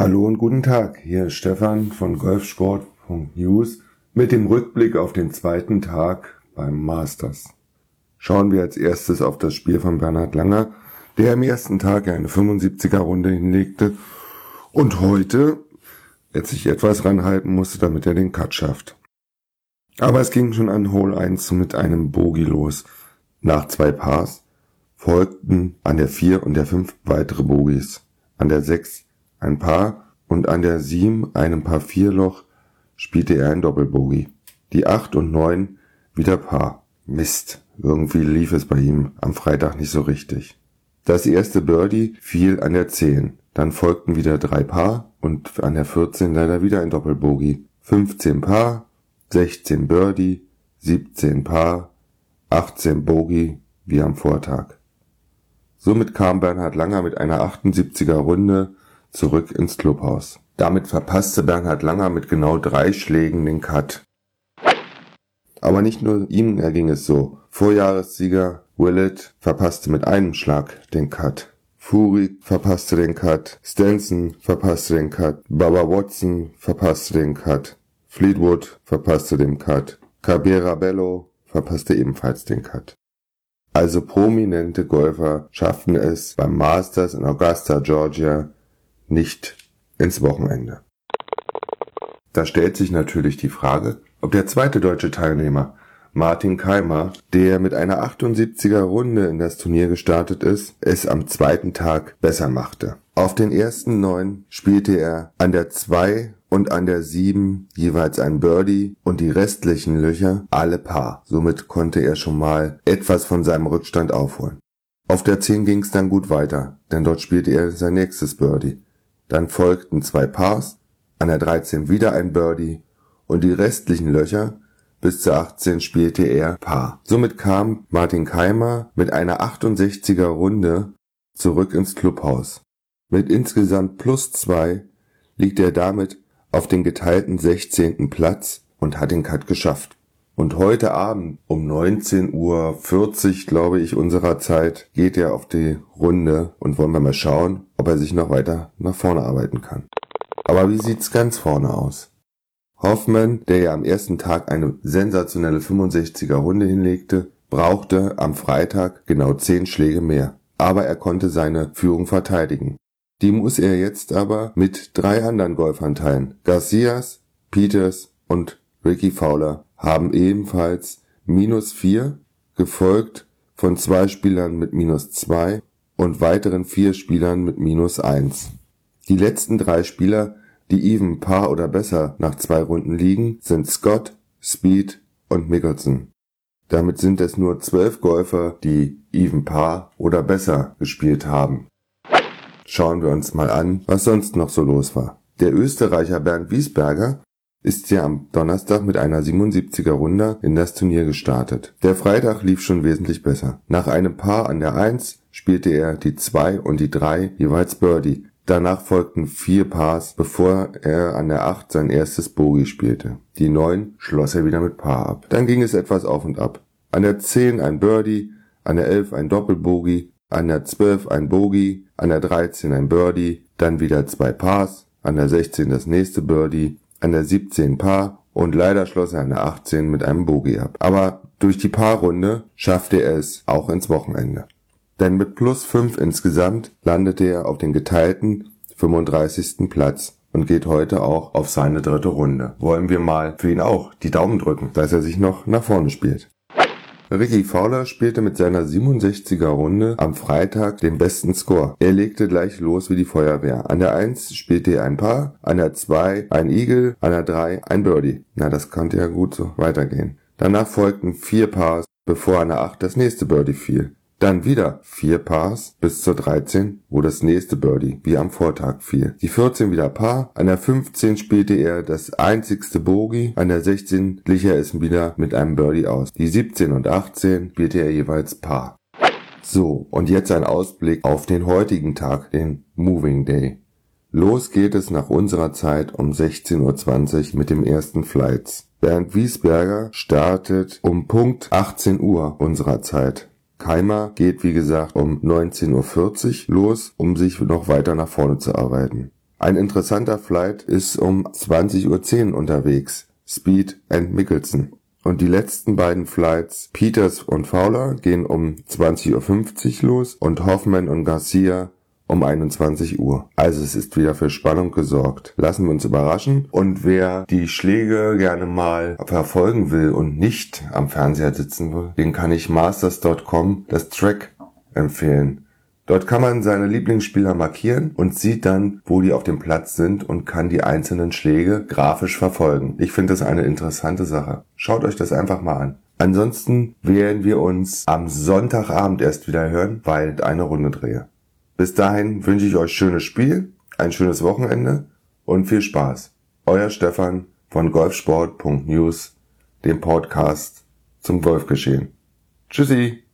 Hallo und guten Tag, hier ist Stefan von Golfsport.news mit dem Rückblick auf den zweiten Tag beim Masters. Schauen wir als erstes auf das Spiel von Bernhard Langer, der am ersten Tag eine 75er Runde hinlegte und heute jetzt sich etwas ranhalten musste, damit er den Cut schafft. Aber es ging schon an Hole 1 mit einem Bogie los. Nach zwei Pars folgten an der 4 und der 5 weitere Bogies. An der 6 ein Paar und an der 7 einem Paar 4 Loch spielte er ein Doppelbogie. Die 8 und 9 wieder Paar. Mist, irgendwie lief es bei ihm am Freitag nicht so richtig. Das erste Birdie fiel an der 10. Dann folgten wieder drei Paar und an der 14 leider wieder ein Doppelbogie. 15 Paar, 16 Birdie, 17 Paar, 18 Bogie wie am Vortag. Somit kam Bernhard Langer mit einer 78er Runde zurück ins Clubhaus. Damit verpasste Bernhard Langer mit genau drei Schlägen den Cut. Aber nicht nur ihm erging es so. Vorjahressieger Willett verpasste mit einem Schlag den Cut. Fury verpasste den Cut, Stenson verpasste den Cut, Baba Watson verpasste den Cut, Fleetwood verpasste den Cut, Cabera Bello verpasste ebenfalls den Cut. Also prominente Golfer schafften es beim Masters in Augusta, Georgia nicht ins Wochenende. Da stellt sich natürlich die Frage, ob der zweite deutsche Teilnehmer, Martin Keimer, der mit einer 78er Runde in das Turnier gestartet ist, es am zweiten Tag besser machte. Auf den ersten neun spielte er an der 2 und an der 7 jeweils ein Birdie und die restlichen Löcher alle Paar. Somit konnte er schon mal etwas von seinem Rückstand aufholen. Auf der 10 ging es dann gut weiter, denn dort spielte er sein nächstes Birdie. Dann folgten zwei Pars, an der 13 wieder ein Birdie und die restlichen Löcher bis zur 18 spielte er Paar. Somit kam Martin Keimer mit einer 68er Runde zurück ins Clubhaus. Mit insgesamt plus zwei liegt er damit auf den geteilten 16. Platz und hat den Cut geschafft. Und heute Abend um 19.40 Uhr, glaube ich, unserer Zeit, geht er auf die Runde und wollen wir mal schauen, ob er sich noch weiter nach vorne arbeiten kann. Aber wie sieht's ganz vorne aus? Hoffmann, der ja am ersten Tag eine sensationelle 65er Runde hinlegte, brauchte am Freitag genau 10 Schläge mehr. Aber er konnte seine Führung verteidigen. Die muss er jetzt aber mit drei anderen Golfern teilen. Garcias, Peters und Ricky Fowler haben ebenfalls minus vier, gefolgt von zwei Spielern mit minus zwei und weiteren vier Spielern mit minus eins. Die letzten drei Spieler, die even Paar oder besser nach zwei Runden liegen, sind Scott, Speed und Mickelson. Damit sind es nur zwölf Golfer, die even Paar oder besser gespielt haben. Schauen wir uns mal an, was sonst noch so los war. Der Österreicher Bernd Wiesberger ist ja am Donnerstag mit einer 77er Runde in das Turnier gestartet. Der Freitag lief schon wesentlich besser. Nach einem Paar an der 1 spielte er die 2 und die 3 jeweils Birdie. Danach folgten vier Pars, bevor er an der 8 sein erstes Bogey spielte. Die 9 schloss er wieder mit Paar ab. Dann ging es etwas auf und ab. An der 10 ein Birdie, an der 11 ein Doppelbogey, an der 12 ein Bogey, an der 13 ein Birdie, dann wieder zwei Pars, an der 16 das nächste Birdie, an der 17 Paar und leider schloss er an der 18 mit einem Bogey ab. Aber durch die Paarrunde schaffte er es auch ins Wochenende. Denn mit plus 5 insgesamt landete er auf den geteilten 35. Platz und geht heute auch auf seine dritte Runde. Wollen wir mal für ihn auch die Daumen drücken, dass er sich noch nach vorne spielt. Ricky Fowler spielte mit seiner 67er Runde am Freitag den besten Score. Er legte gleich los wie die Feuerwehr. An der 1 spielte er ein Paar, an der 2 ein Eagle, an der 3 ein Birdie. Na, das konnte ja gut so weitergehen. Danach folgten vier Pars, bevor an der 8 das nächste Birdie fiel. Dann wieder vier Pars bis zur 13, wo das nächste Birdie wie am Vortag fiel. Die 14 wieder Paar, an der 15 spielte er das einzigste Bogey, an der 16 glich er es wieder mit einem Birdie aus. Die 17 und 18 spielte er jeweils Paar. So, und jetzt ein Ausblick auf den heutigen Tag, den Moving Day. Los geht es nach unserer Zeit um 16.20 Uhr mit dem ersten Flights. Bernd Wiesberger startet um Punkt 18 Uhr unserer Zeit. Keimer geht wie gesagt um 19.40 Uhr los, um sich noch weiter nach vorne zu arbeiten. Ein interessanter Flight ist um 20.10 Uhr unterwegs. Speed and Mickelson. Und die letzten beiden Flights, Peters und Fowler, gehen um 20.50 Uhr los und Hoffman und Garcia um 21 Uhr. Also es ist wieder für Spannung gesorgt. Lassen wir uns überraschen. Und wer die Schläge gerne mal verfolgen will und nicht am Fernseher sitzen will, den kann ich masters.com das Track empfehlen. Dort kann man seine Lieblingsspieler markieren und sieht dann, wo die auf dem Platz sind und kann die einzelnen Schläge grafisch verfolgen. Ich finde das eine interessante Sache. Schaut euch das einfach mal an. Ansonsten werden wir uns am Sonntagabend erst wieder hören, weil eine Runde drehe. Bis dahin wünsche ich euch schönes Spiel, ein schönes Wochenende und viel Spaß. Euer Stefan von golfsport.news, dem Podcast zum Golfgeschehen. Tschüssi!